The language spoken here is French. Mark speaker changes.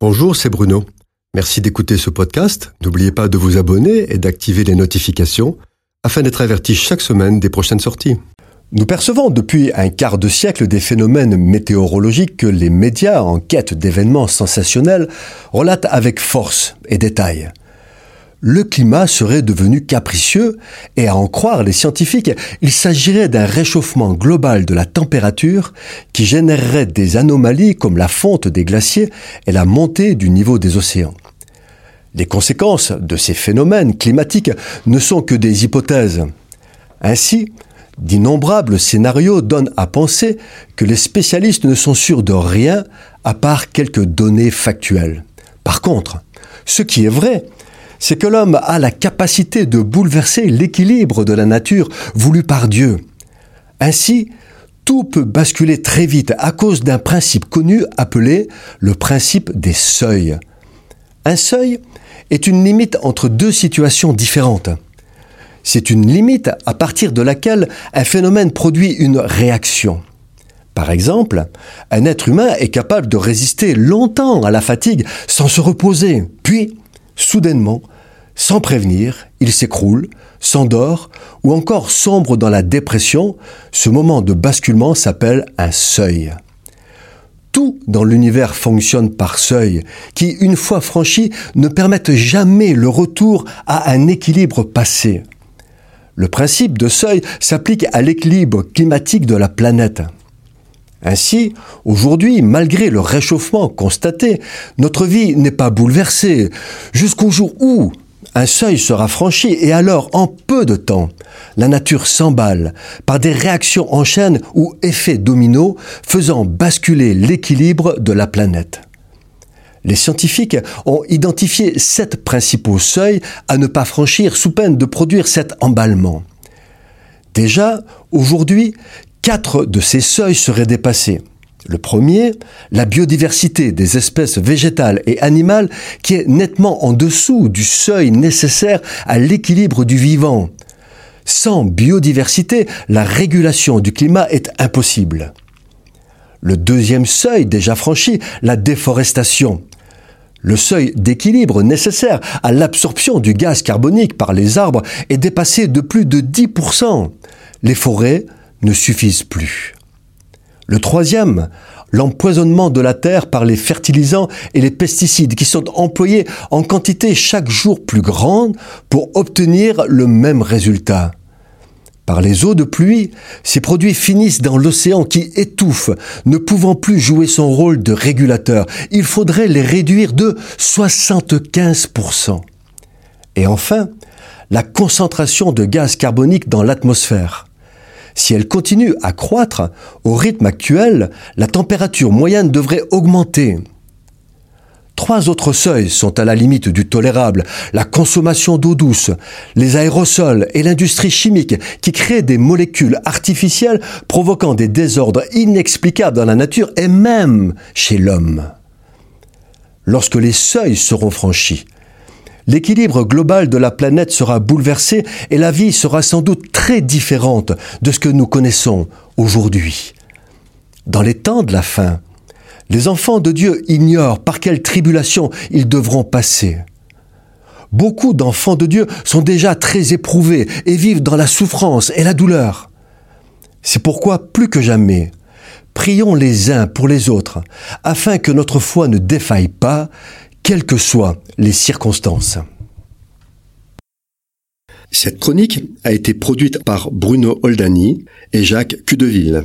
Speaker 1: Bonjour, c'est Bruno. Merci d'écouter ce podcast. N'oubliez pas de vous abonner et d'activer les notifications afin d'être averti chaque semaine des prochaines sorties. Nous percevons depuis un quart de siècle des phénomènes météorologiques que les médias, en quête d'événements sensationnels, relatent avec force et détail le climat serait devenu capricieux et à en croire les scientifiques, il s'agirait d'un réchauffement global de la température qui générerait des anomalies comme la fonte des glaciers et la montée du niveau des océans. Les conséquences de ces phénomènes climatiques ne sont que des hypothèses. Ainsi, d'innombrables scénarios donnent à penser que les spécialistes ne sont sûrs de rien à part quelques données factuelles. Par contre, ce qui est vrai, c'est que l'homme a la capacité de bouleverser l'équilibre de la nature voulu par Dieu. Ainsi, tout peut basculer très vite à cause d'un principe connu appelé le principe des seuils. Un seuil est une limite entre deux situations différentes. C'est une limite à partir de laquelle un phénomène produit une réaction. Par exemple, un être humain est capable de résister longtemps à la fatigue sans se reposer, puis soudainement, sans prévenir, il s'écroule, s'endort ou encore sombre dans la dépression. Ce moment de basculement s'appelle un seuil. Tout dans l'univers fonctionne par seuil, qui, une fois franchi, ne permettent jamais le retour à un équilibre passé. Le principe de seuil s'applique à l'équilibre climatique de la planète. Ainsi, aujourd'hui, malgré le réchauffement constaté, notre vie n'est pas bouleversée, jusqu'au jour où un seuil sera franchi et alors, en peu de temps, la nature s'emballe par des réactions en chaîne ou effets dominos faisant basculer l'équilibre de la planète. Les scientifiques ont identifié sept principaux seuils à ne pas franchir sous peine de produire cet emballement. Déjà, aujourd'hui, quatre de ces seuils seraient dépassés. Le premier, la biodiversité des espèces végétales et animales qui est nettement en dessous du seuil nécessaire à l'équilibre du vivant. Sans biodiversité, la régulation du climat est impossible. Le deuxième seuil déjà franchi, la déforestation. Le seuil d'équilibre nécessaire à l'absorption du gaz carbonique par les arbres est dépassé de plus de 10%. Les forêts ne suffisent plus. Le troisième, l'empoisonnement de la terre par les fertilisants et les pesticides qui sont employés en quantité chaque jour plus grande pour obtenir le même résultat. Par les eaux de pluie, ces produits finissent dans l'océan qui étouffe, ne pouvant plus jouer son rôle de régulateur. Il faudrait les réduire de 75%. Et enfin, la concentration de gaz carbonique dans l'atmosphère. Si elle continue à croître au rythme actuel, la température moyenne devrait augmenter. Trois autres seuils sont à la limite du tolérable, la consommation d'eau douce, les aérosols et l'industrie chimique qui créent des molécules artificielles provoquant des désordres inexplicables dans la nature et même chez l'homme. Lorsque les seuils seront franchis, l'équilibre global de la planète sera bouleversé et la vie sera sans doute très différente de ce que nous connaissons aujourd'hui. Dans les temps de la fin, les enfants de Dieu ignorent par quelle tribulation ils devront passer. Beaucoup d'enfants de Dieu sont déjà très éprouvés et vivent dans la souffrance et la douleur. C'est pourquoi, plus que jamais, prions les uns pour les autres, afin que notre foi ne défaille pas quelles que soient les circonstances. Cette chronique a été produite par Bruno Oldani et Jacques Cudeville.